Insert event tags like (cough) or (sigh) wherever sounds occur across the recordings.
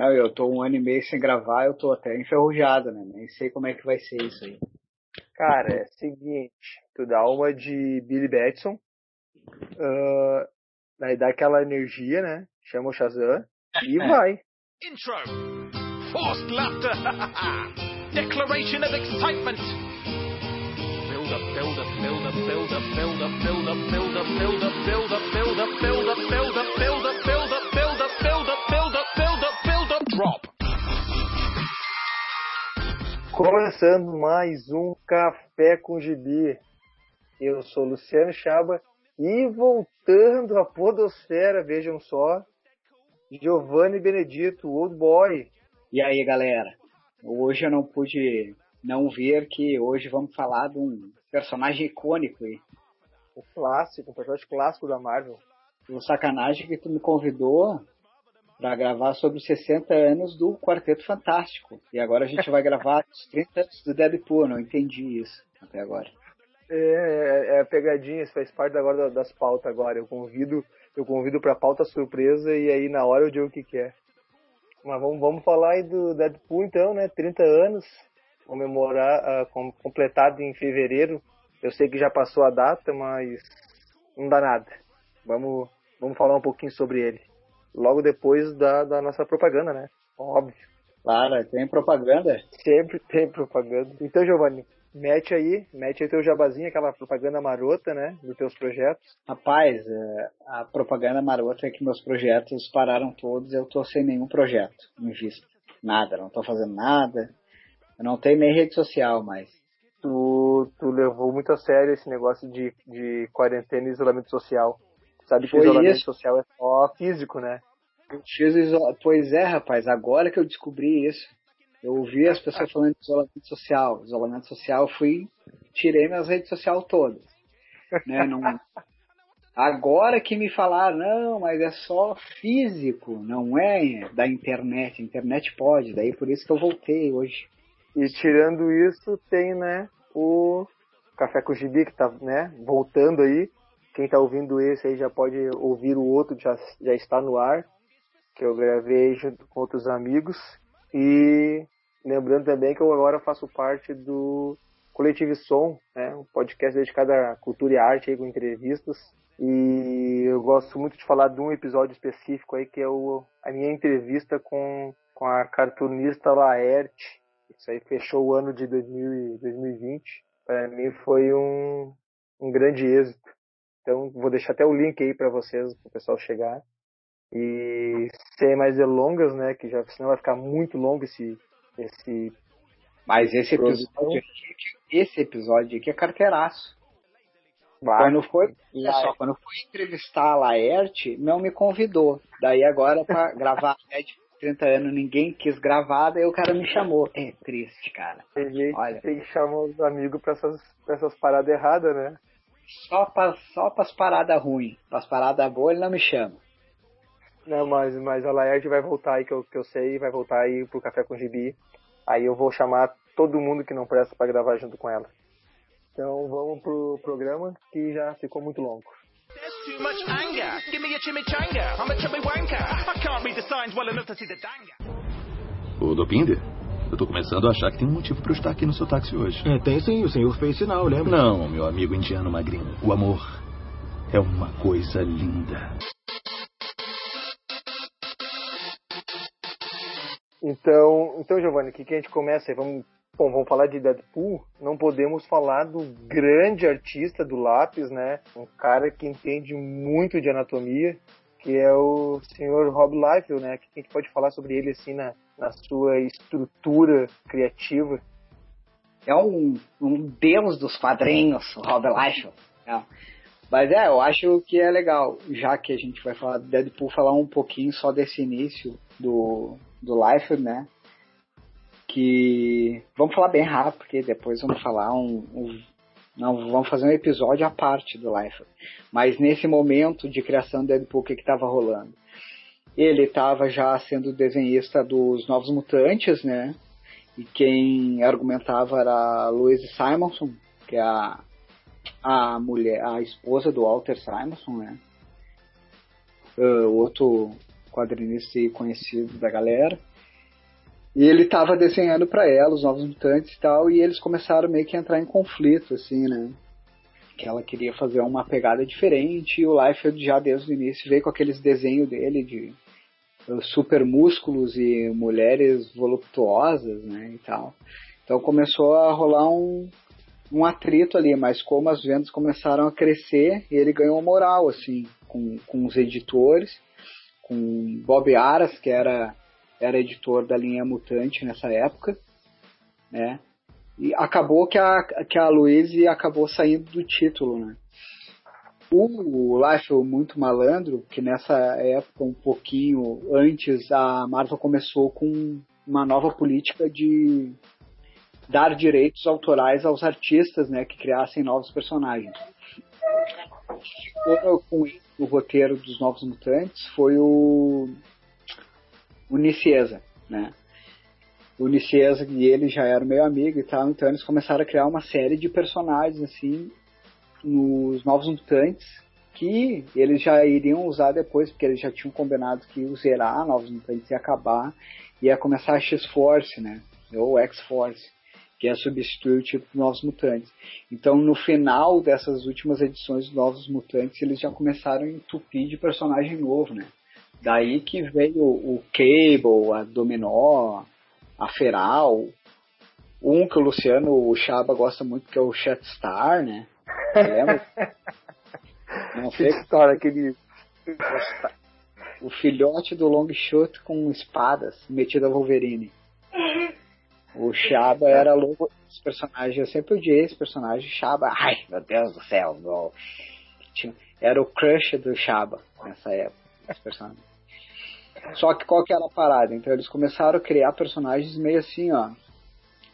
Não, eu tô um ano e meio sem gravar, eu tô até enferrujado, né? Nem sei como é que vai ser isso aí. Cara, é seguinte, tu dá uma de Billy Batson, uh, daí dá aquela energia, né? Chama o Shazam e vai. Intro. Forced laughter. Declaration of excitement. Build up, build up, build up, build up, build up, build up, build up, build up, build up, build up, build up, build up, build up, build drop. Começando mais um Café com Gibi. Eu sou Luciano Chaba e voltando à podosfera, vejam só, Giovanni Benedito, Old Boy. E aí, galera? Hoje eu não pude não ver que hoje vamos falar de um personagem icônico aí. O clássico, um personagem clássico da Marvel. O sacanagem que tu me convidou para gravar sobre os 60 anos do Quarteto Fantástico. E agora a gente vai gravar os 30 anos do Deadpool, não entendi isso até agora. É, é, é pegadinha, isso faz parte agora das pautas agora. Eu convido, eu convido para pauta surpresa e aí na hora eu digo o que, que é. Mas vamos, vamos falar aí do Deadpool então, né? 30 anos, comemorar, uh, completado em fevereiro. Eu sei que já passou a data, mas não dá nada. Vamos, vamos falar um pouquinho sobre ele. Logo depois da, da nossa propaganda, né? Óbvio. Claro, tem propaganda? Sempre tem propaganda. Então, Giovanni, mete aí, mete aí teu jabazinho, aquela propaganda marota, né, dos teus projetos. Rapaz, é, a propaganda marota é que meus projetos pararam todos, eu tô sem nenhum projeto em vista. Nada, não tô fazendo nada. Eu não tenho nem rede social mais. Tu, tu levou muito a sério esse negócio de, de quarentena e isolamento social. Sabe que Foi isolamento isso. social é só físico, né? Pois é, rapaz, agora que eu descobri isso. Eu ouvi as pessoas falando de isolamento social. Isolamento social, fui, tirei minhas redes sociais todas. Né? (laughs) Não, agora que me falaram, não, mas é só físico, não é da internet. A internet pode, daí por isso que eu voltei hoje. E tirando isso, tem, né, o Café com Gibi que tá, né, voltando aí. Quem tá ouvindo esse aí já pode ouvir o outro, já, já está no ar. Que eu gravei junto com outros amigos. E lembrando também que eu agora faço parte do Coletivo Som, né, um podcast dedicado à cultura e arte aí, com entrevistas. E eu gosto muito de falar de um episódio específico aí, que é o, a minha entrevista com, com a cartunista Laerte. Isso aí fechou o ano de 2000 2020. Para mim foi um, um grande êxito. Então vou deixar até o link aí para vocês, para o pessoal chegar. E sem mais delongas, né? Que já senão vai ficar muito longo esse. esse Mas esse episódio aqui, esse episódio aqui é carteiraço. Vai. Quando foi, só, quando foi entrevistar a Laerte, não me convidou. Daí agora para (laughs) gravar de 30 anos ninguém quis gravar, daí o cara me chamou. É triste, cara. Tem gente Olha. que chama os amigos pra essas, pra essas paradas erradas, né? Só para só as paradas ruins. Para as paradas boas ele não me chama. Não, mas, mas a Laerte vai voltar aí, que eu, que eu sei, vai voltar aí pro Café com Gibi. Aí eu vou chamar todo mundo que não presta para gravar junto com ela. Então vamos pro programa que já ficou muito longo. O Dopinder? Eu tô começando a achar que tem um motivo para eu estar aqui no seu táxi hoje. É, tem sim, o senhor fez sinal, lembra? Não, meu amigo indiano magrinho. O amor é uma coisa linda. Então, então Giovanni, o que, que a gente começa? Vamos, bom, vamos falar de Deadpool. Não podemos falar do grande artista do lápis, né? Um cara que entende muito de anatomia, que é o senhor Rob Liefeld, né? O que a gente pode falar sobre ele assim na, na sua estrutura criativa? É um, um deus dos quadrinhos, o Rob Liefeld. É. Mas é, eu acho que é legal, já que a gente vai falar do Deadpool, falar um pouquinho só desse início do, do Life, né? Que vamos falar bem rápido, porque depois vamos falar um, um não, vamos fazer um episódio à parte do Life. Mas nesse momento de criação do Deadpool, o que estava rolando? Ele estava já sendo desenhista dos Novos Mutantes, né? E quem argumentava era a Louise Simonson, que é a, a mulher, a esposa do Walter Simonson, né? Uh, outro quadrinista conhecido da galera. E ele estava desenhando para ela os Novos Mutantes e tal, e eles começaram meio que a entrar em conflito, assim, né? Que ela queria fazer uma pegada diferente, e o Liefeld já desde o início veio com aqueles desenhos dele de uh, super músculos e mulheres voluptuosas, né, e tal. Então começou a rolar um, um atrito ali, mas como as vendas começaram a crescer, ele ganhou moral, assim, com, com os editores, com Bob Aras, que era, era editor da linha Mutante nessa época, né? E acabou que a, que a Louise acabou saindo do título, né? O Life muito malandro, que nessa época, um pouquinho antes, a Marvel começou com uma nova política de dar direitos autorais aos artistas, né, que criassem novos personagens. Com o roteiro dos Novos Mutantes foi o o Nicieza, né? O Nicieza e ele já eram meio amigo e tal, então eles começaram a criar uma série de personagens assim nos Novos Mutantes que eles já iriam usar depois, porque eles já tinham combinado que o zerar Novos Mutantes ia acabar ia começar a X-Force, né? Ou X-Force que é substituir o tipo Novos Mutantes. Então, no final dessas últimas edições de Novos Mutantes, eles já começaram a entupir de personagem novo, né? Daí que veio o Cable, a Dominó, a Feral, um que o Luciano, o Chaba gosta muito, que é o Shatstar, né? Lembra? (laughs) Não sei. história, aquele... O filhote do Longshot com espadas, metido a Wolverine. O Shaba era louco esse personagem. Eu sempre odiei esse personagem. Shaba, ai meu Deus do céu. Meu. Era o crush do Shaba nessa época. Esse personagem. Só que qual que era a parada? Então eles começaram a criar personagens meio assim, ó.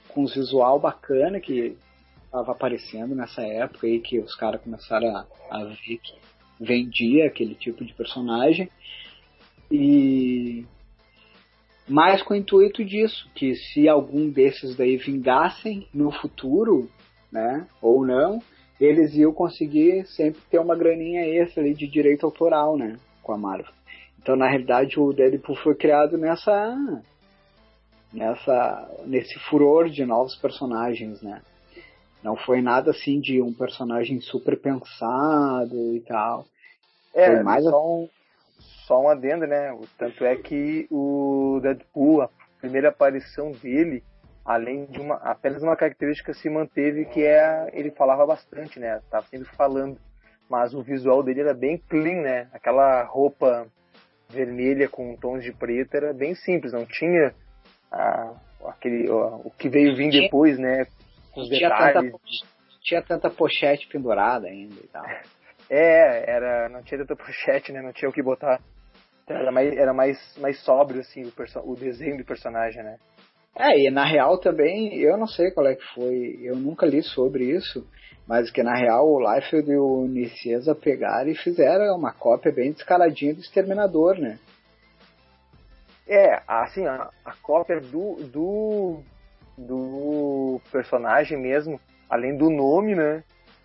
Com um visual bacana que estava aparecendo nessa época aí que os caras começaram a, a ver que vendia aquele tipo de personagem. E mas com o intuito disso, que se algum desses daí vingassem no futuro, né, ou não, eles iam conseguir sempre ter uma graninha extra ali de direito autoral, né, com a Marvel. Então, na realidade, o Deadpool foi criado nessa nessa nesse furor de novos personagens, né? Não foi nada assim de um personagem super pensado e tal. É, foi mais só um, só um adendo, né? Tanto é que o Deadpool, a primeira aparição dele, além de uma apenas uma característica se manteve que é ele falava bastante, né? Tava sempre falando, mas o visual dele era bem clean, né? Aquela roupa vermelha com tons de preto era bem simples, não tinha a, aquele o que veio vir depois, né? Com os tinha detalhes. Tanta, tinha tanta pochete pendurada ainda e tal. É, era, não tinha tanta pochete, né? Não tinha o que botar era mais, era mais, mais sóbrio, assim, o, o desenho do personagem, né? É, e na real também, eu não sei qual é que foi, eu nunca li sobre isso, mas que na real o Liefeld e o Nicieza pegaram e fizeram uma cópia bem descaradinha do Exterminador, né? É, assim, a, a cópia do, do, do personagem mesmo, além do nome, né?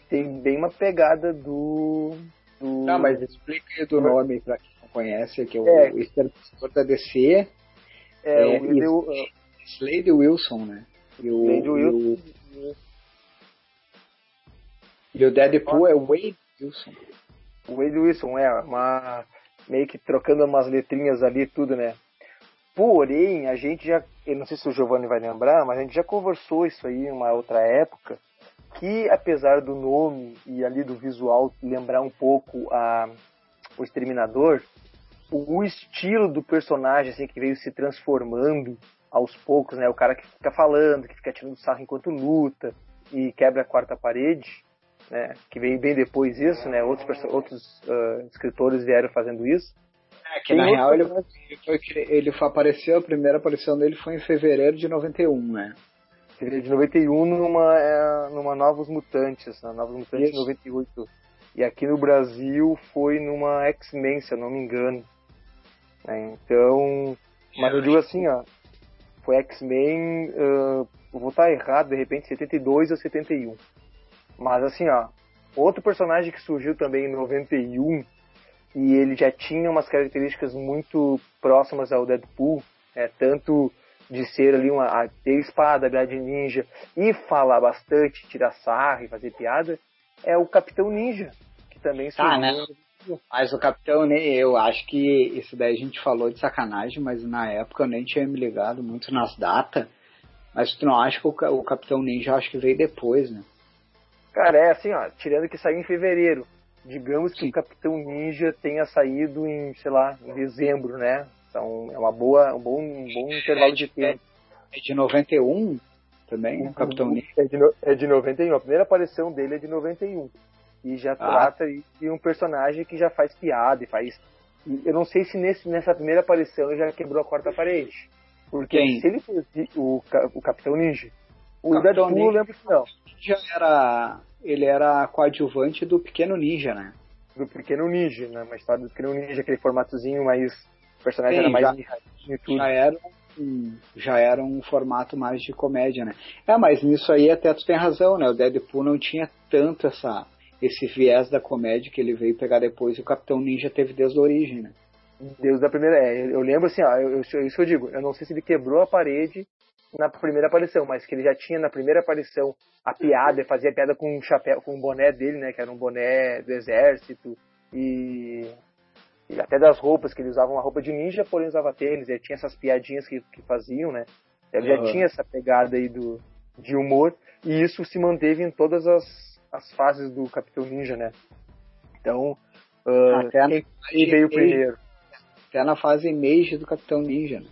Tem bem uma pegada do. do... Não, mas explica aí do nome pra quem conhece, que é o, é. o da DC. É, é o, o Slade Wilson, né? E o, Slade Wilson. E o, e o Deadpool é Wade Wilson. Wade Wilson, é, uma, meio que trocando umas letrinhas ali tudo, né? Porém, a gente já, eu não sei se o Giovanni vai lembrar, mas a gente já conversou isso aí em uma outra época, que apesar do nome e ali do visual lembrar um pouco a, o Exterminador, o estilo do personagem, assim, que veio se transformando aos poucos, né? O cara que fica falando, que fica tirando sarro enquanto luta e quebra a quarta parede, né? Que veio bem depois isso, né? Outros, outros uh, escritores vieram fazendo isso. É, que na real ele, foi, ele foi, apareceu, a primeira aparição dele foi em fevereiro de 91, né? Fevereiro de 91 numa, é, numa Novos Mutantes, na Novos Mutantes isso. 98. E aqui no Brasil foi numa X-Men, se eu não me engano. Né? Então, mas eu digo assim, ó, foi X-Men, uh, vou estar errado, de repente 72 ou 71. Mas assim, ó, outro personagem que surgiu também em 91, e ele já tinha umas características muito próximas ao Deadpool, é, tanto de ser ali uma ter espada, habilidade ninja e falar bastante, tirar sarra e fazer piada, é o Capitão Ninja, que também surgiu. Ah, né? Mas o Capitão nem eu acho que isso daí a gente falou de sacanagem, mas na época eu nem tinha me ligado muito nas datas. Mas tu não acha que o Capitão Ninja acho que veio depois, né? Cara, é assim, ó, tirando que saiu em fevereiro. Digamos que Sim. o Capitão Ninja tenha saído em, sei lá, em dezembro, né? Então é uma boa, um bom, um bom intervalo de tempo. É de 91 também, o Capitão Ninja? É de, é de 91. A primeira aparição dele é de 91. E já ah. trata de um personagem que já faz piada e faz. Eu não sei se nesse, nessa primeira aparição ele já quebrou a quarta parede. Porque Quem? se ele fez o, o Capitão Ninja, o, o Deadpool Ninja, lembro que não. Já era. Ele era coadjuvante do Pequeno Ninja, né? Do Pequeno Ninja, né? Uma história do Pequeno Ninja, aquele formatozinho mais. O personagem Sim, era mais já, tudo. Já era, já era um formato mais de comédia, né? É, mas nisso aí até tu tem razão, né? O Deadpool não tinha tanto essa, esse viés da comédia que ele veio pegar depois e o Capitão Ninja teve desde a origem, né? Desde a primeira. É, eu lembro assim, ó, eu, isso eu digo, eu não sei se ele quebrou a parede na primeira aparição, mas que ele já tinha na primeira aparição a piada, fazia piada com um chapéu, com o um boné dele, né, que era um boné do exército e, e, até das roupas que ele usava uma roupa de ninja, porém usava tênis, ele tinha essas piadinhas que, que faziam, né? Ele uhum. já tinha essa pegada aí do de humor e isso se manteve em todas as, as fases do Capitão Ninja, né? Então, uh, até quem veio primeiro? Até na fase Mage do Capitão Ninja, né?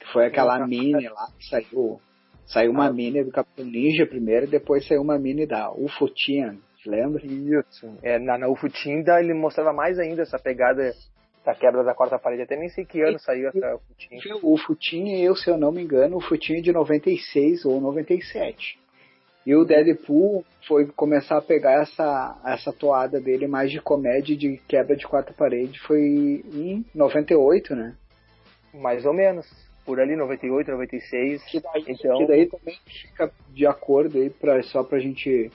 Que foi aquela mini lá que saiu. Saiu uma ah. mini do Capitão Ninja primeiro e depois saiu uma mini da Ufotian, lembra? Isso. É, na, na Ufotian ele mostrava mais ainda essa pegada da quebra da quarta parede. Até nem sei que ano e, saiu essa Ufotian. O Futinha, eu, se eu não me engano, o Futinha é de 96 ou 97. E o Deadpool foi começar a pegar essa, essa toada dele mais de comédia de quebra de quarta parede foi em 98, né? Mais ou menos por ali, 98, 96. Que daí, então... que daí também fica de acordo aí, pra, só pra gente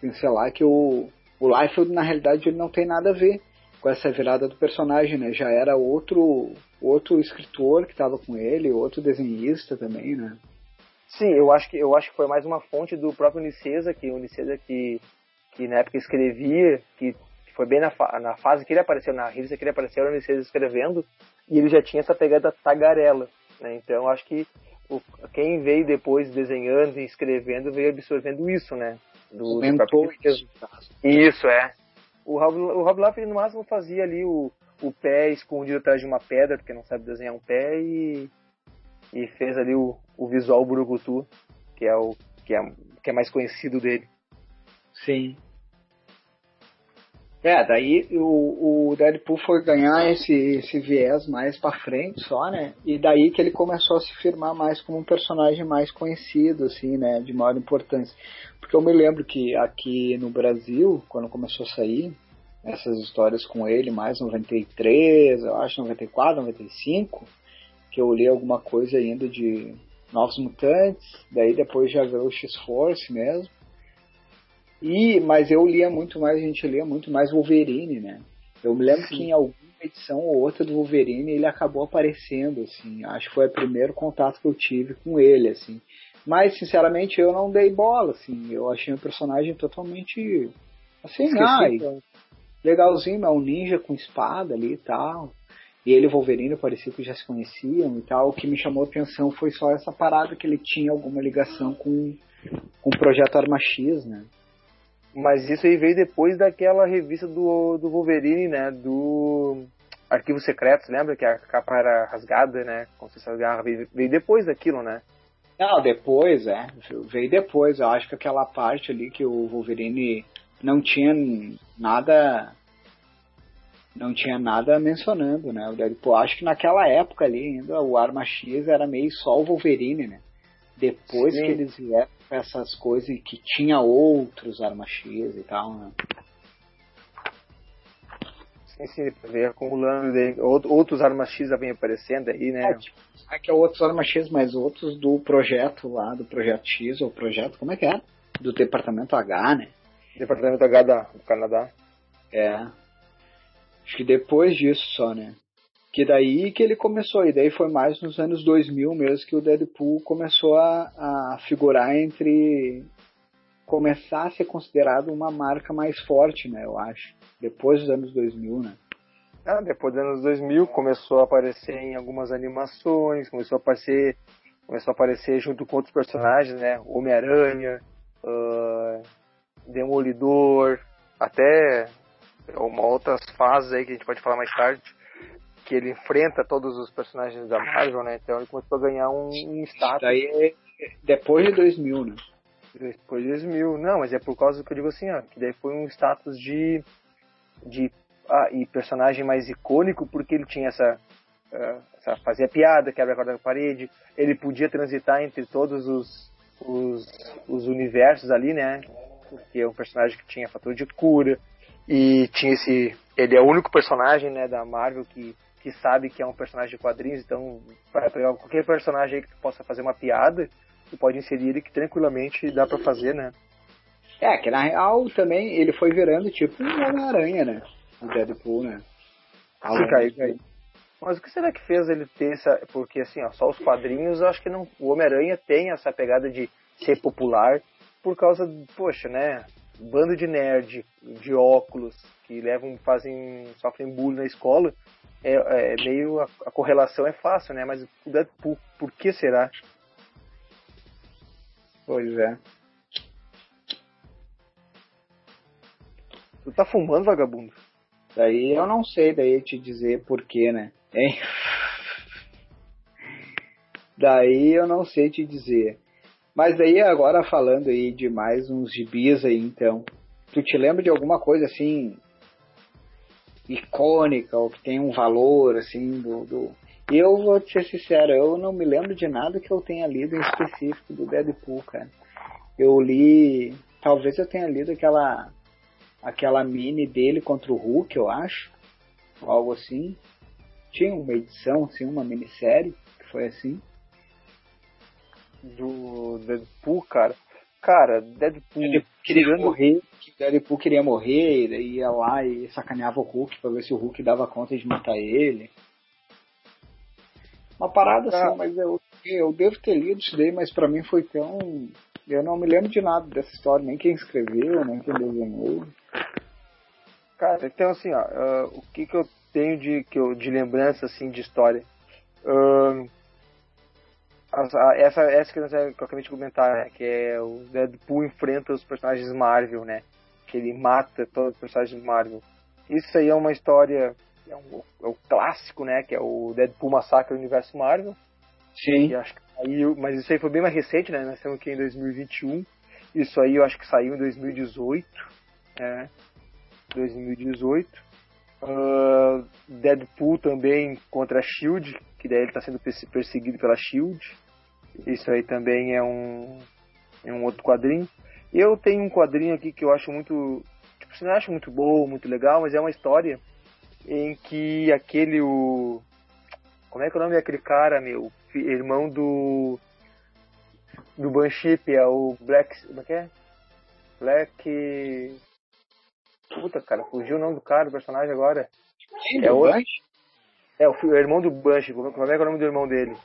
pincelar, que o, o Liefeld, na realidade, ele não tem nada a ver com essa virada do personagem, né? Já era outro, outro escritor que estava com ele, outro desenhista também, né? Sim, eu acho que eu acho que foi mais uma fonte do próprio Nicesa, que o que, que na época escrevia, que, que foi bem na, fa na fase que ele apareceu, na revista que ele apareceu, o Nicesa escrevendo, e ele já tinha essa pegada tagarela. Né? Então acho que o, quem veio depois desenhando e escrevendo veio absorvendo isso, né? Do, do próprio Isso, é. O Rob, o Rob Liefeld no máximo fazia ali o, o pé escondido atrás de uma pedra, porque não sabe desenhar um pé, e, e fez ali o, o visual Burugutu, que é o que é, que é mais conhecido dele. Sim. É, daí o, o Deadpool foi ganhar esse, esse viés mais pra frente só, né? E daí que ele começou a se firmar mais como um personagem mais conhecido, assim, né? De maior importância. Porque eu me lembro que aqui no Brasil, quando começou a sair essas histórias com ele, mais 93, eu acho, 94, 95, que eu li alguma coisa ainda de Novos Mutantes, daí depois já veio o X-Force mesmo. E, mas eu lia muito mais, a gente lia muito mais Wolverine, né? Eu me lembro Sim. que em alguma edição ou outra do Wolverine ele acabou aparecendo, assim. Acho que foi o primeiro contato que eu tive com ele, assim. Mas, sinceramente, eu não dei bola, assim. Eu achei o personagem totalmente. Assim, ah, legalzinho, é um ninja com espada ali e tal. E ele e o Wolverine parecia que já se conheciam e tal. O que me chamou a atenção foi só essa parada que ele tinha alguma ligação com, com o projeto Arma X, né? Mas isso aí veio depois daquela revista do, do Wolverine, né? Do Arquivos Secretos, lembra? Que a capa era rasgada, né? Como se rasgava. Veio, veio depois daquilo, né? Não, depois, é. Veio depois. Eu acho que aquela parte ali que o Wolverine não tinha nada. Não tinha nada mencionando, né? O Deadpool, acho que naquela época ali ainda o Arma X era meio só o Wolverine, né? Depois Sim. que eles vieram essas coisas que tinha outros armas X e tal, né? Sim, sim, vem acumulando, outros armas X já vem aparecendo aí, né? É, tipo, é que é outros armas X, mas outros do projeto lá, do projeto X, ou projeto, como é que é? Do departamento H, né? Departamento H da, do Canadá. É. Acho que depois disso só, né? Que daí que ele começou, e daí foi mais nos anos 2000 mesmo que o Deadpool começou a, a figurar entre. começar a ser considerado uma marca mais forte, né? Eu acho. Depois dos anos 2000, né? Ah, depois dos anos 2000 começou a aparecer em algumas animações, começou a aparecer, começou a aparecer junto com outros personagens, né? Homem-Aranha, uh, Demolidor, até uma outras fases aí que a gente pode falar mais tarde, que ele enfrenta todos os personagens da Marvel, né? Então ele começou a ganhar um, um status. Daí é depois de 2000, né? Depois de 2000. Não, mas é por causa que eu digo assim, ó, que daí foi um status de de ah, e personagem mais icônico porque ele tinha essa, uh, essa fazia piada, quebra a corda da parede, ele podia transitar entre todos os, os, os universos ali, né? Porque é um personagem que tinha fator de cura e tinha esse ele é o único personagem, né, da Marvel que que sabe que é um personagem de quadrinhos, então para pegar qualquer personagem aí que possa fazer uma piada, tu pode inserir ele que tranquilamente dá para fazer, né? É, que na real também ele foi virando tipo um Homem-Aranha, né? O Deadpool, né? Sim, caiu, caiu. Mas o que será que fez ele ter essa. Porque assim, ó, só os quadrinhos, eu acho que não. O Homem-Aranha tem essa pegada de ser popular por causa, poxa, né? Bando de nerd, de óculos, que levam, fazem, sofrem bullying na escola. É, é meio. A, a, correlação é fácil, né? Mas o Deadpool, por que será? Pois é. Tu tá fumando, vagabundo? Daí eu não sei daí te dizer porquê, né? Hein? (laughs) Daí eu não sei te dizer. Mas daí agora falando aí de mais uns gibis aí então. Tu te lembra de alguma coisa assim icônica ou que tem um valor assim do, do... Eu vou te ser sincero, eu não me lembro de nada que eu tenha lido em específico do Deadpool, cara. Eu li, talvez eu tenha lido aquela aquela mini dele contra o Hulk, eu acho, algo assim. Tinha uma edição, assim, uma minissérie que foi assim. Do Deadpool, cara. Cara, Deadpool. Ele queria morrer, Deadpool queria morrer, e ia lá e sacaneava o Hulk pra ver se o Hulk dava conta de matar ele. Uma parada ah. assim, mas eu, eu devo ter lido isso daí, mas pra mim foi tão. Eu não me lembro de nada dessa história, nem quem escreveu, nem quem desenhou. Cara, então assim, ó, uh, o que que eu tenho de, que eu, de lembrança, assim, de história? Uh, essa, essa que eu acabei de comentar, né, que é o Deadpool enfrenta os personagens Marvel, né? Que ele mata todos os personagens Marvel. Isso aí é uma história, é, um, é um clássico, né? Que é o Deadpool Massacre do Universo Marvel. Sim. Que acho que saiu, mas isso aí foi bem mais recente, né? Nós estamos aqui em 2021. Isso aí eu acho que saiu em 2018, né? 2018. Uh, Deadpool também contra a Shield, que daí ele está sendo perseguido pela Shield. Isso aí também é um, é um outro quadrinho. Eu tenho um quadrinho aqui que eu acho muito. Tipo, você não acha muito bom, muito legal, mas é uma história em que aquele. O, como é que é o nome daquele cara, meu? Irmão do. Do Banshee, é o Black. Como é que é? Black. Puta, cara, fugiu o nome do cara, do personagem agora. Quem, é o Bush? É, o, irmão do. Como, como é que é o nome do irmão dele?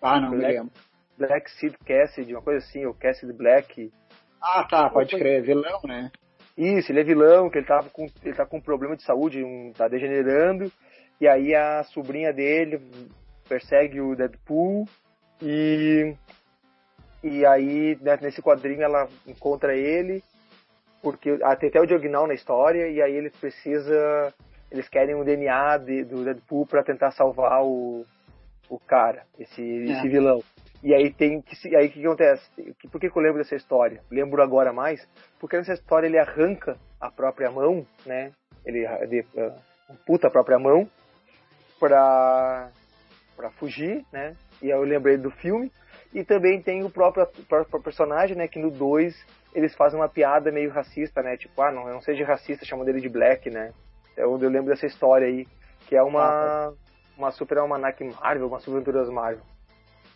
Ah, não Black, me lembro. Black Seed Cassidy, uma coisa assim, o Cassidy Black. Ah, tá, pode crer, vilão, né? Isso, ele é vilão, que ele tava com, ele tá com um problema de saúde, um, tá degenerando, e aí a sobrinha dele persegue o Deadpool, e, e aí né, nesse quadrinho ela encontra ele, porque tem até o Diagonal na história e aí eles precisa eles querem um DNA de, do Deadpool para tentar salvar o, o cara, esse, é. esse vilão. E aí tem que aí o que acontece? Por que, que, eu lembro dessa história? Lembro agora mais, porque nessa história ele arranca a própria mão, né? Ele, ele uh, puta a própria mão para para fugir, né? E aí eu lembrei do filme. E também tem o próprio, próprio personagem, né? Que no 2 eles fazem uma piada meio racista, né? Tipo, ah, não, não seja racista, chamam dele de Black, né? É onde eu lembro dessa história aí, que é uma, ah, uma super almanac Marvel, uma super aventuras Marvel.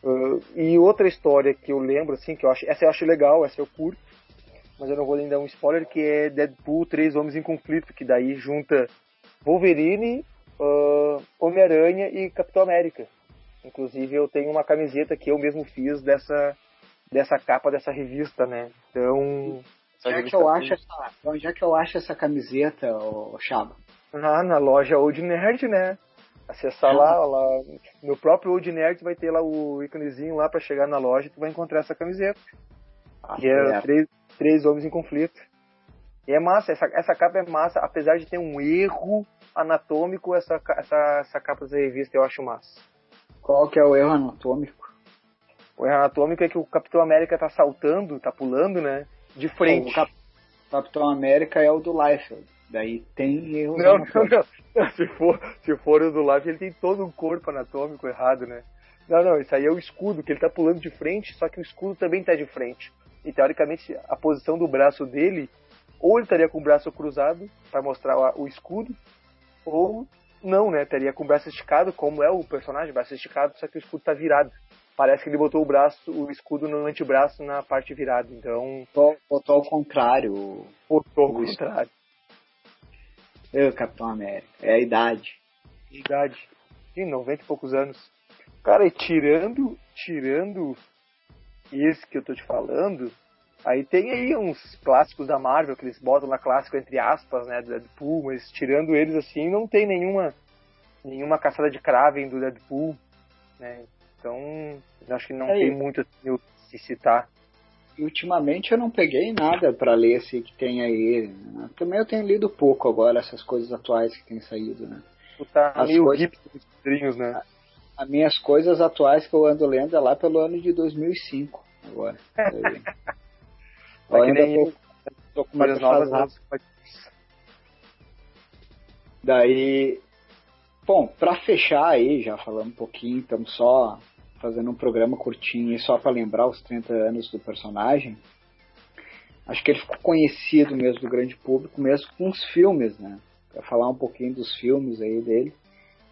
Uh, e outra história que eu lembro, assim, que eu acho, essa eu acho legal, essa eu curto, mas eu não vou nem dar um spoiler, que é Deadpool, Três Homens em Conflito, que daí junta Wolverine, uh, Homem-Aranha e Capitão América. Inclusive eu tenho uma camiseta que eu mesmo fiz dessa, dessa capa dessa revista, né? Então. Onde é, que eu acho essa, onde é que eu acho essa camiseta, ô, Chaba? Ah, na loja Old Nerd, né? Acessar ah. lá, lá, no próprio Old Nerd vai ter lá o íconezinho lá para chegar na loja e tu vai encontrar essa camiseta. Ah, que é, é três, três homens em conflito. E é massa, essa, essa capa é massa, apesar de ter um erro anatômico, essa, essa, essa capa dessa revista eu acho massa. Qual que é o erro anatômico? O erro anatômico é que o Capitão América tá saltando, tá pulando, né? De frente. O Cap Capitão América é o do Liefeld. Daí tem erro não, não, não, Se for, se for o do Liefeld, ele tem todo um corpo anatômico errado, né? Não, não, isso aí é o escudo, que ele tá pulando de frente, só que o escudo também tá de frente. E teoricamente a posição do braço dele, ou ele estaria com o braço cruzado para mostrar o escudo, ou não, né? Teria com o braço esticado, como é o personagem, braço esticado, só que o escudo tá virado. Parece que ele botou o braço, o escudo no antebraço na parte virada, então. Botou ao contrário. Botou ao contrário. Eu, Capitão América. É a idade. Idade. De 90 e poucos anos. Cara, e tirando, tirando esse que eu tô te falando, Aí tem aí uns clássicos da Marvel que eles botam lá clássico entre aspas, né, do Deadpool, mas tirando eles assim, não tem nenhuma nenhuma caçada de Kraven do Deadpool, né? Então, acho que não tem muito assim, se citar. E ultimamente eu não peguei nada para ler assim que tem aí. Também eu tenho lido pouco agora essas coisas atuais que têm saído, né? Tu tá As meio coisas... né? As minhas coisas atuais que eu ando lendo é lá pelo ano de 2005 (laughs) agora. Eu ainda tô, tô com uma novas Daí, bom, para fechar aí, já falando um pouquinho, estamos só fazendo um programa curtinho só para lembrar os 30 anos do personagem. Acho que ele ficou conhecido mesmo do grande público, mesmo com os filmes, né? Para falar um pouquinho dos filmes aí dele,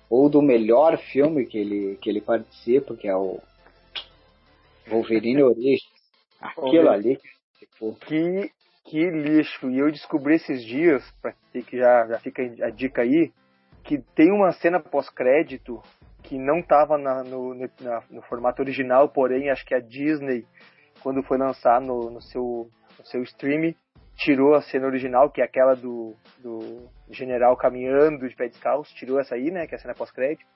ou do melhor filme que ele, que ele participa, que é o Wolverine Origins. Aquilo ali Tipo, que, que lixo. E eu descobri esses dias, pra que já, já fica a dica aí, que tem uma cena pós-crédito que não estava no, na, no formato original, porém acho que a Disney, quando foi lançar no, no, seu, no seu stream, tirou a cena original, que é aquela do, do general caminhando de pé descalço, tirou essa aí, né, que é a cena pós-crédito,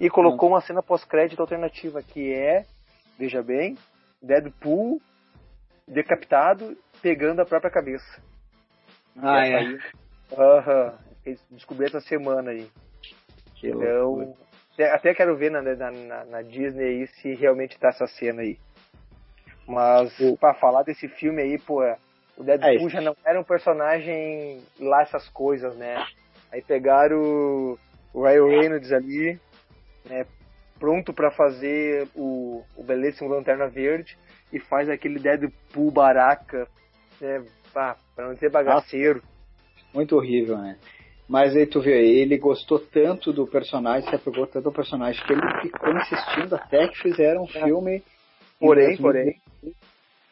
e colocou uma cena pós-crédito alternativa, que é, veja bem, Deadpool decapitado, pegando a própria cabeça. Ah, é. Aham. Uhum. Descobri essa semana aí. Que então, até quero ver na, na, na, Disney aí se realmente tá essa cena aí. Mas, para falar desse filme aí, pô, o Deadpool é já não era um personagem lá essas coisas, né? Aí pegaram o, o Ryan Reynolds ali, né? Pronto para fazer o, o belíssimo Lanterna Verde e faz aquele Deadpool baraca, né? Pra não dizer bagaceiro. Muito horrível, né? Mas aí tu vê, ele gostou tanto do personagem, se apegou tanto ao personagem, que ele ficou insistindo até que fizeram um é. filme. Porém, porém.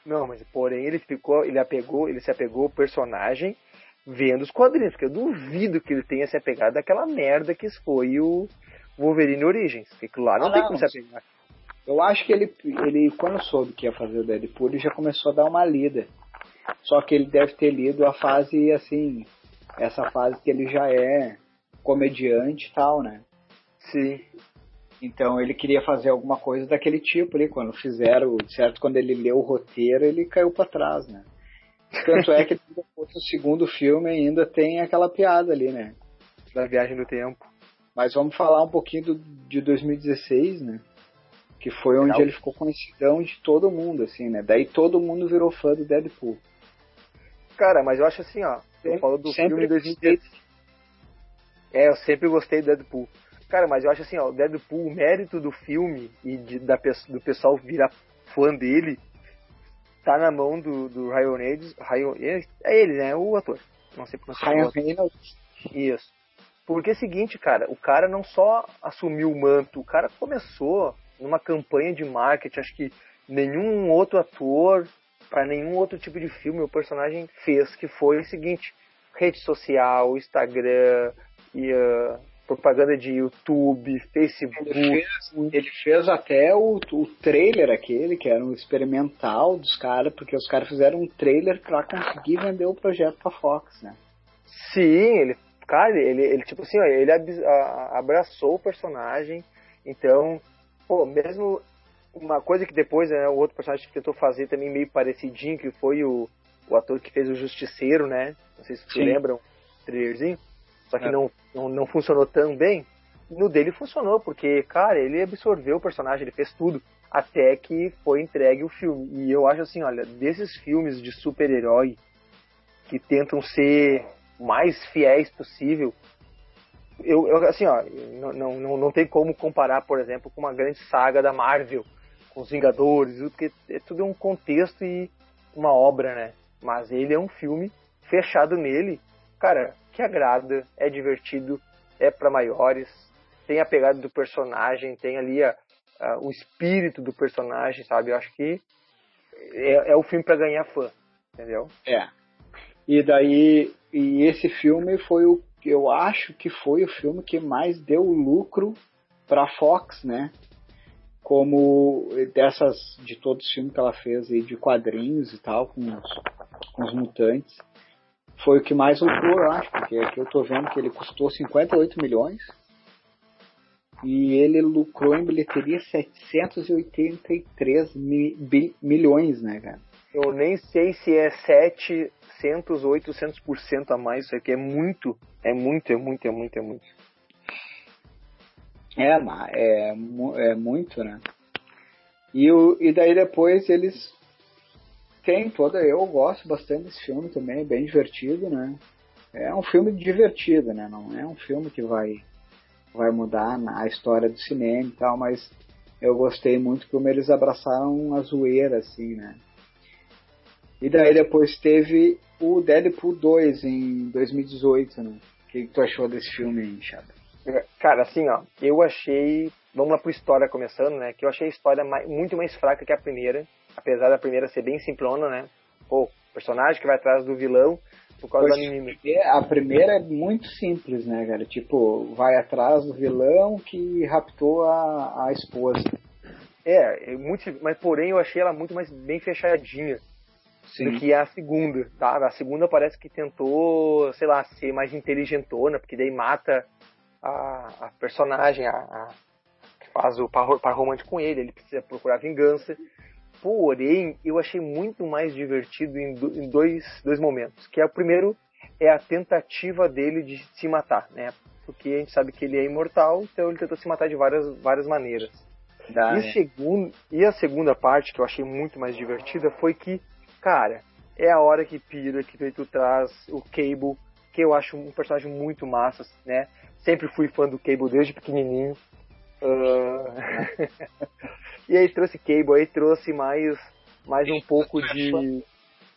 Não, mas porém ele ficou, ele apegou, ele se apegou ao personagem vendo os quadrinhos, porque eu duvido que ele tenha se apegado àquela merda que foi o Wolverine Origins. Porque lá não ah, tem não, como se apegar. Eu acho que ele, ele, quando soube que ia fazer o Deadpool, ele já começou a dar uma lida. Só que ele deve ter lido a fase, assim, essa fase que ele já é comediante e tal, né? Sim. Então ele queria fazer alguma coisa daquele tipo ali. Quando fizeram, certo? Quando ele leu o roteiro, ele caiu para trás, né? Tanto é que depois o segundo filme ainda tem aquela piada ali, né? Da viagem do tempo. Mas vamos falar um pouquinho do, de 2016, né? Que foi onde ele ficou conhecidão de todo mundo, assim, né? Daí todo mundo virou fã do Deadpool. Cara, mas eu acho assim, ó. Você falou do filme de 2016. É, eu sempre gostei do Deadpool. Cara, mas eu acho assim, ó, o Deadpool, o mérito do filme e de, da, do pessoal virar fã dele tá na mão do, do Ryan Reynolds. Ryan, é ele, né? O ator. Não sei pronunciar. Ryan Reynolds. Isso. Porque é o seguinte, cara, o cara não só assumiu o manto, o cara começou numa campanha de marketing, acho que nenhum outro ator, para nenhum outro tipo de filme o personagem fez, que foi o seguinte: rede social, Instagram que uh, propaganda de YouTube, Facebook. Ele fez, ele fez até o, o trailer aquele, que era um experimental dos caras, porque os caras fizeram um trailer para conseguir vender o projeto pra Fox, né? Sim, ele, cara, ele, ele tipo assim, ó, ele abraçou o personagem, então, pô, mesmo uma coisa que depois, né, o outro personagem que tentou fazer também meio parecidinho, que foi o, o ator que fez o Justiceiro, né? Não sei se lembram, trailerzinho. Só que é. não, não, não funcionou tão bem. No dele funcionou, porque, cara, ele absorveu o personagem, ele fez tudo. Até que foi entregue o filme. E eu acho assim, olha, desses filmes de super-herói que tentam ser mais fiéis possível, eu, eu assim, ó, não, não, não tem como comparar, por exemplo, com uma grande saga da Marvel, os Vingadores, porque é tudo um contexto e uma obra, né? Mas ele é um filme fechado nele, cara, que agrada, é divertido, é para maiores, tem a pegada do personagem, tem ali a, a, o espírito do personagem, sabe? Eu acho que é, é o filme para ganhar fã, entendeu? É. E daí, e esse filme foi o eu acho que foi o filme que mais deu lucro para Fox, né? Como dessas de todos os filmes que ela fez aí de quadrinhos e tal com os, com os mutantes foi o que mais lucrou, eu acho, porque aqui eu tô vendo que ele custou 58 milhões e ele lucrou em bilheteria 783 mi, milhões, né, cara? Eu nem sei se é 700, 800% a mais, isso aqui é muito, é muito, é muito, é muito, é muito. É, é, é muito, né? E, o, e daí depois eles tem toda. Eu gosto bastante desse filme também, bem divertido, né? É um filme divertido, né? Não é um filme que vai, vai mudar a história do cinema e tal, mas eu gostei muito como eles abraçaram a zoeira, assim, né? E daí depois teve o Deadpool 2 em 2018, né? O que, que tu achou desse filme, Chada? Cara, assim, ó, eu achei. Vamos lá pro história começando, né? Que eu achei a história mais, muito mais fraca que a primeira apesar da primeira ser bem simplona, né? Pô, personagem que vai atrás do vilão por causa pois, da menina. A primeira é muito simples, né, cara? Tipo, vai atrás do vilão que raptou a, a esposa. É, é muito, mas porém eu achei ela muito mais bem fechadinha Sim. do que a segunda, tá? A segunda parece que tentou, sei lá, ser mais inteligentona, porque daí mata a, a personagem, a, a, que faz o par, par romântico com ele, ele precisa procurar vingança. Porém, eu achei muito mais divertido em, dois, dois momentos. Que é o primeiro é a tentativa dele de se matar, né? Porque a gente sabe que ele é imortal, então ele tentou se matar de várias, várias maneiras. Dá, e, né? segundo, e a segunda parte, que eu achei muito mais divertida, foi que, cara, é a hora que pira, que tu traz o Cable, que eu acho um personagem muito massa, né? Sempre fui fã do Cable desde pequenininho. Uh... (laughs) e aí trouxe Cable, aí trouxe mais, mais um pouco de.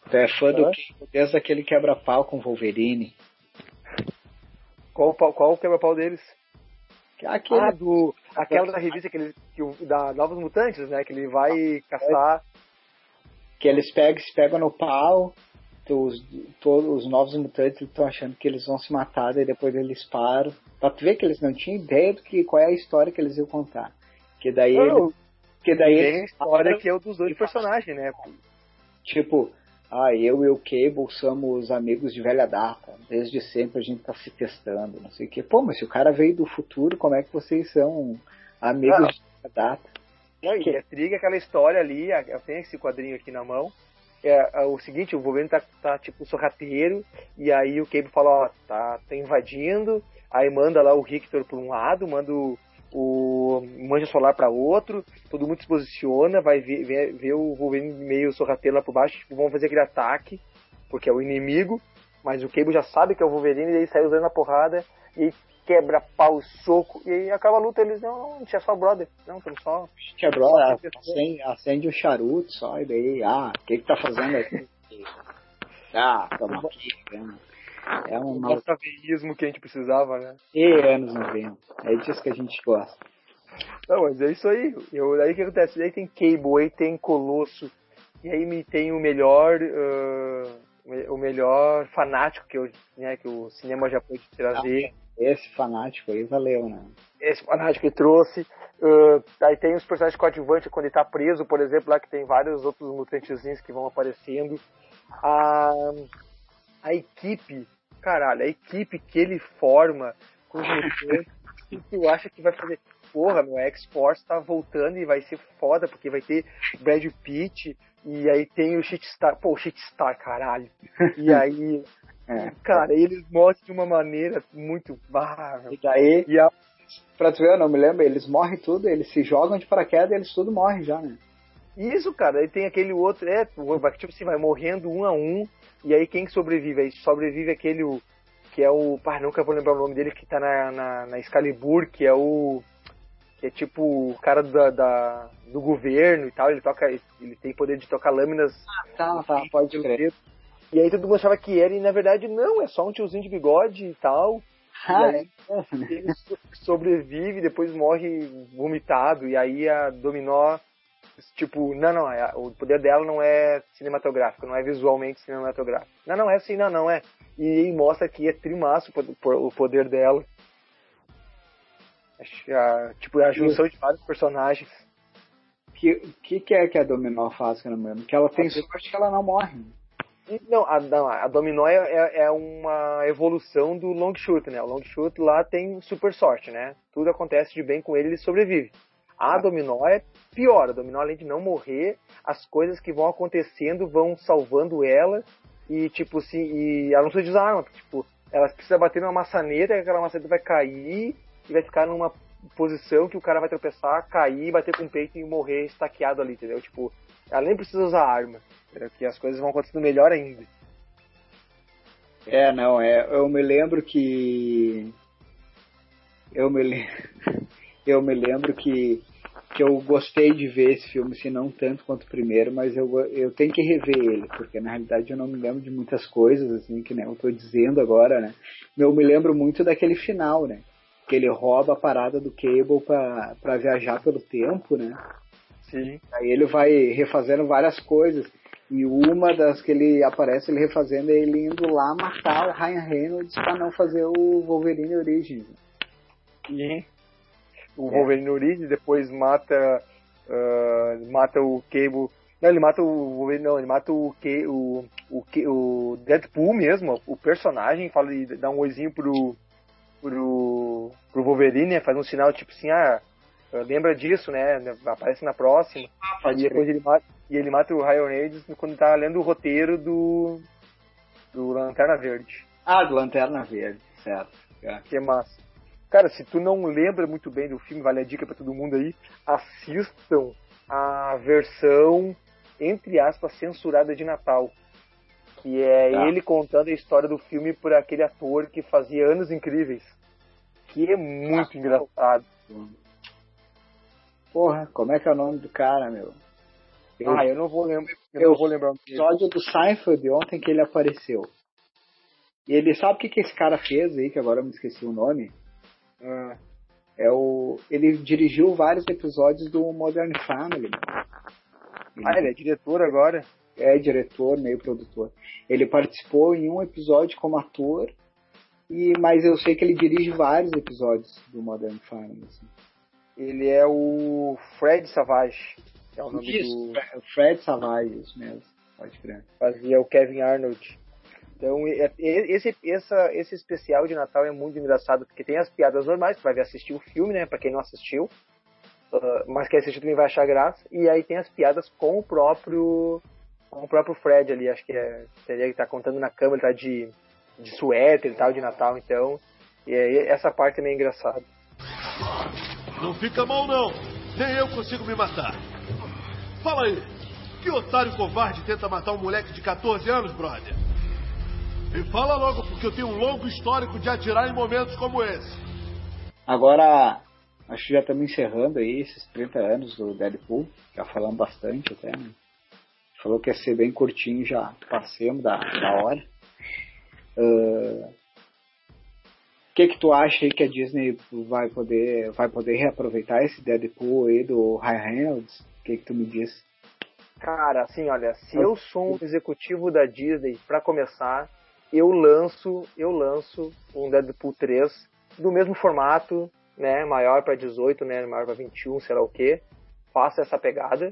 Tu é fã do Cable desde aquele quebra-pau com Wolverine. Qual, qual o quebra-pau deles? Aquele... Ah, do, aquela da revista que ele, que, da Novos Mutantes, né? Que ele vai caçar. Que eles pegam, se pegam no pau, os, todos os novos mutantes estão achando que eles vão se matar, e depois eles param. Pra tu ver que eles não tinham ideia do que qual é a história que eles iam contar. Que daí não, ele, que daí tem a história que é o dos dois personagens, né? Tipo, ah, eu e o Cable somos amigos de velha data. Desde sempre a gente tá se testando, não sei o que. Pô, mas se o cara veio do futuro, como é que vocês são amigos ah, de velha data? Não, e é triga aquela história ali, eu tenho esse quadrinho aqui na mão, é, é, o seguinte, o Wolverine tá, tá tipo sorrateiro, e aí o Cable fala, ó, tá, tá invadindo, aí manda lá o Rictor pra um lado, manda o, o Manja Solar para outro, todo mundo se posiciona, vai ver, ver, ver o Wolverine meio sorrateiro lá por baixo, tipo, vão fazer aquele ataque, porque é o inimigo, mas o Cable já sabe que é o Wolverine, e aí sai usando a porrada, e quebra pau, soco, e aí acaba a luta, eles, não, não, tinha só brother, não, estamos só... Quebrou, acende, acende o charuto só, e daí, ah, o que que tá fazendo aqui? (laughs) ah, toma aqui, né? É um veísmo que a gente precisava, né? E anos 90. É disso que a gente gosta. Não, mas é isso aí. Eu, aí o que acontece? Aí tem Cable, aí tem Colosso, e aí me tem o melhor. Uh, o melhor fanático que, eu, né, que o cinema já pôde trazer. Esse fanático aí valeu, né? Esse fanático que trouxe. Uh, aí tem os personagens coadjuvantes quando ele tá preso, por exemplo, lá que tem vários outros mutantezinhos que vão aparecendo. A, a equipe, caralho, a equipe que ele forma com os mutantes, (laughs) que tu acha que vai fazer? Porra, meu X-Force tá voltando e vai ser foda, porque vai ter Brad Pitt, e aí tem o Shitstar, pô, o Shitstar, caralho. E aí, é. (laughs) cara, eles mostram de uma maneira muito. Ah, e daí, e a... pra tu ver, eu não me lembro, eles morrem tudo, eles se jogam de paraquedas e eles tudo morrem já, né? Isso, cara, aí tem aquele outro, é, tipo assim, vai morrendo um a um, e aí quem que sobrevive? Aí sobrevive aquele, que é o, pá, nunca vou lembrar o nome dele, que tá na, na, na Excalibur, que é o, que é tipo o cara da, da, do governo e tal, ele toca, ele tem poder de tocar lâminas. Ah, tá, tá, pode crer. E aí todo mundo achava que era, e na verdade não, é só um tiozinho de bigode e tal. Ah, e aí, é. (laughs) ele sobrevive, depois morre vomitado, e aí a Dominó, tipo, não, não, é, o poder dela não é cinematográfico, não é visualmente cinematográfico. Não, não é assim, não, não é. E aí mostra que é trimaço o poder dela. A, tipo, a junção de vários personagens. Que que, que é que a Dominó faz, que eu não lembro? Que ela tem sorte que ela não morre. Não, a, não, a Dominó é, é, é, uma evolução do Long Shoot, né? O Long Shoot lá tem super sorte, né? Tudo acontece de bem com ele, ele sobrevive. A Dominó é pior. A Dominó, além de não morrer, as coisas que vão acontecendo vão salvando ela e, tipo, se, e ela não precisa de usar arma. Tipo, ela precisa bater numa maçaneta e aquela maçaneta vai cair e vai ficar numa posição que o cara vai tropeçar, cair, bater com o peito e morrer estaqueado ali, entendeu? Tipo, ela nem precisa usar arma? Que as coisas vão acontecendo melhor ainda. É, não, é, eu me lembro que eu me, le... (laughs) eu me lembro que que eu gostei de ver esse filme, se não tanto quanto o primeiro, mas eu, eu tenho que rever ele, porque na realidade eu não me lembro de muitas coisas, assim, que né, eu tô dizendo agora, né? Eu me lembro muito daquele final, né? que ele rouba a parada do Cable para viajar pelo tempo, né? Sim. Aí ele vai refazendo várias coisas. E uma das que ele aparece ele refazendo é ele indo lá matar o Ryan Reynolds para não fazer o Wolverine Origins. E o é. Wolverine Origins depois mata uh, mata o Cable. Não, ele mata o Wolverine, não, ele mata o, o, o, o Deadpool mesmo, o personagem, fala e dá um oizinho pro pro, pro Wolverine, né, faz um sinal tipo assim, ah, lembra disso, né? Aparece na próxima. Ah, e depois ele mata, e ele mata o Ryan Reynolds quando tá lendo o roteiro do do Lanterna Verde. Ah, do Lanterna Verde, certo. É. Que é massa. Cara, se tu não lembra muito bem do filme, vale a dica para todo mundo aí, assistam a versão entre aspas censurada de Natal que é tá. ele contando a história do filme por aquele ator que fazia Anos Incríveis, que é muito ah, engraçado. Porra, como é que é o nome do cara, meu? Eu, ah, eu não vou lembrar. Eu, eu não vou lembrar. O episódio do Seinfeld ontem que ele apareceu. E ele sabe o que, que esse cara fez aí, que agora eu me esqueci o nome. Ah, é o. Ele dirigiu vários episódios do Modern Family. Ah, ele é diretor agora? é diretor, meio produtor. Ele participou em um episódio como ator, e mas eu sei que ele dirige vários episódios do Modern Family. Assim. Ele é o Fred Savage. É o nome isso, do... Fred Savage, isso mesmo. Pode crer. Fazia o Kevin Arnold. Então, esse, essa, esse especial de Natal é muito engraçado, porque tem as piadas normais, tu vai ver assistir o filme, né, pra quem não assistiu, uh, mas quem assistiu também vai achar graça, e aí tem as piadas com o próprio com o próprio Fred ali, acho que é, seria que tá contando na cama, ele tá de, de suéter e tal, de Natal, então. E aí, essa parte também é engraçada. Não fica mal não, nem eu consigo me matar. Fala aí, que otário covarde tenta matar um moleque de 14 anos, brother? Me fala logo, porque eu tenho um longo histórico de atirar em momentos como esse. Agora, acho que já estamos encerrando aí esses 30 anos do Deadpool, já falamos bastante até, né? falou que ia ser bem curtinho, já passemos da, da hora. Uh, que que tu acha aí que a Disney vai poder, vai poder reaproveitar esse Deadpool aí do Ryan Reynolds? Que que tu me diz? Cara, assim, olha, se eu sou um executivo da Disney, para começar, eu lanço, eu lanço um Deadpool 3 do mesmo formato, né? Maior para 18, né? Maior para 21, sei lá o que. Faça essa pegada.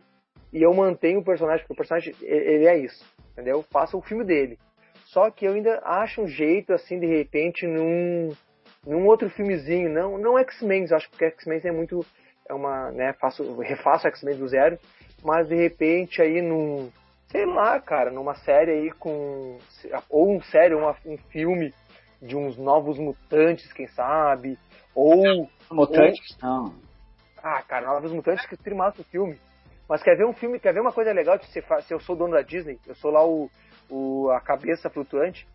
E eu mantenho o personagem, porque o personagem, ele é isso, entendeu? Faça o filme dele. Só que eu ainda acho um jeito, assim, de repente, num, num outro filmezinho, não, não X-Men, acho que X-Men é muito, é uma, né, faço, refaço X-Men do zero, mas de repente aí num, sei lá, cara, numa série aí com, ou um série, uma, um filme de uns novos mutantes, quem sabe, ou... Mutantes, ou, não. Ah, cara, novos mutantes que seria massa o filme. Mas quer ver um filme, quer ver uma coisa legal de se, se eu sou dono da Disney, eu sou lá o, o a cabeça flutuante.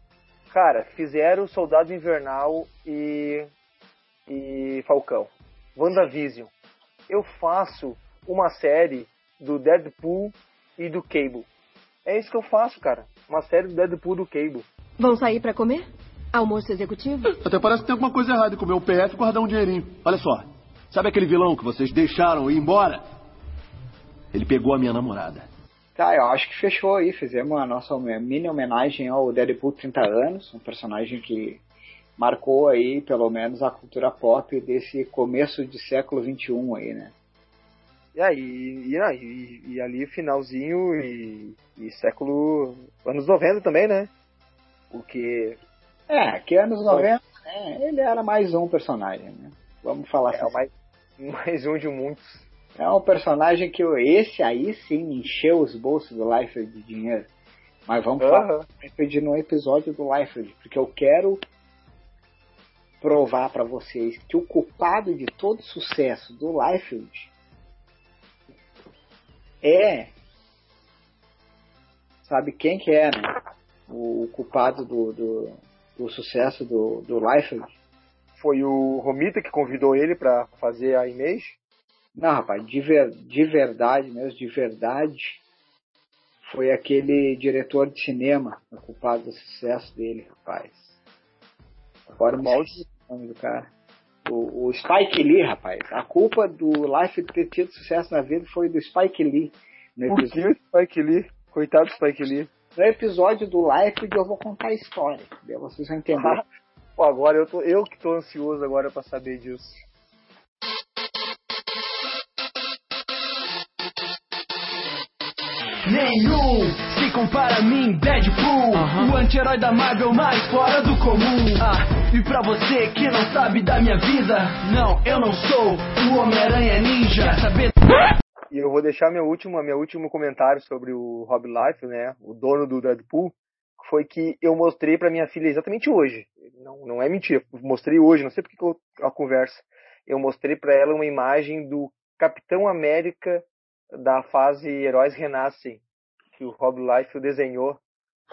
Cara, fizeram Soldado Invernal e e Falcão. WandaVision. Eu faço uma série do Deadpool e do Cable. É isso que eu faço, cara. Uma série do Deadpool e do Cable. Vão sair para comer? Almoço executivo? Até parece que tem alguma coisa errada em comer o PF e guardar um dinheirinho. Olha só. Sabe aquele vilão que vocês deixaram ir embora? Ele pegou a minha namorada. Tá, eu acho que fechou aí. Fizemos a nossa mini homenagem ao Deadpool 30 anos, um personagem que marcou aí, pelo menos, a cultura pop desse começo de século XXI aí, né? E aí, e, e, e ali finalzinho e, e, século. anos 90 também, né? Porque. É, que anos 90, né? Ele era mais um personagem, né? Vamos falar é, assim. Mais, mais um de muitos. É um personagem que esse aí sim encheu os bolsos do Liefeld de dinheiro. Mas vamos uhum. falar de um episódio do Liefeld, porque eu quero provar para vocês que o culpado de todo o sucesso do Liefeld é sabe quem que é, né? O, culpado do, do, do, sucesso do, do Liefeld. Foi o Romita que convidou ele para fazer a image? Não, rapaz, de, ver, de verdade mesmo, de verdade, foi aquele diretor de cinema o culpado do sucesso dele, rapaz. Agora me nome do cara. O, o, Spike Lee, rapaz. A culpa do Life ter tido sucesso na vida foi do Spike Lee. No Por que o Spike Lee? Coitado do Spike Lee. No episódio do Life eu vou contar a história, entendeu? Vocês vão entender. (laughs) Pô, agora eu, tô, eu que tô ansioso agora para saber disso. Nenhum se compara a mim, Deadpool uh -huh. O anti-herói da Marvel mais fora do comum ah, E pra você que não sabe da minha vida Não, eu não sou o Homem-Aranha Ninja Quer saber... E eu vou deixar meu último, meu último comentário sobre o Rob Life, né? O dono do Deadpool foi que eu mostrei para minha filha exatamente hoje. Não, não é mentira, mostrei hoje, não sei porque que eu, a conversa. Eu mostrei para ela uma imagem do Capitão América da fase Heróis Renascem, que o Rob Life desenhou.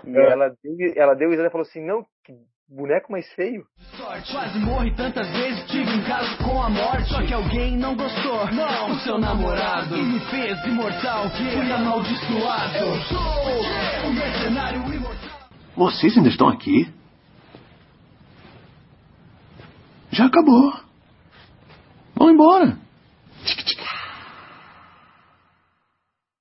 E é. ela, deu, ela deu e falou assim, não, que boneco mais feio. Sorte. Quase morri tantas vezes, tive um caso com a morte. Só que alguém não gostou, não, o seu namorado. E me fez imortal, fui amaldiçoado. Eu sou um mercenário imortal. Vocês ainda estão aqui? Já acabou. Vão embora.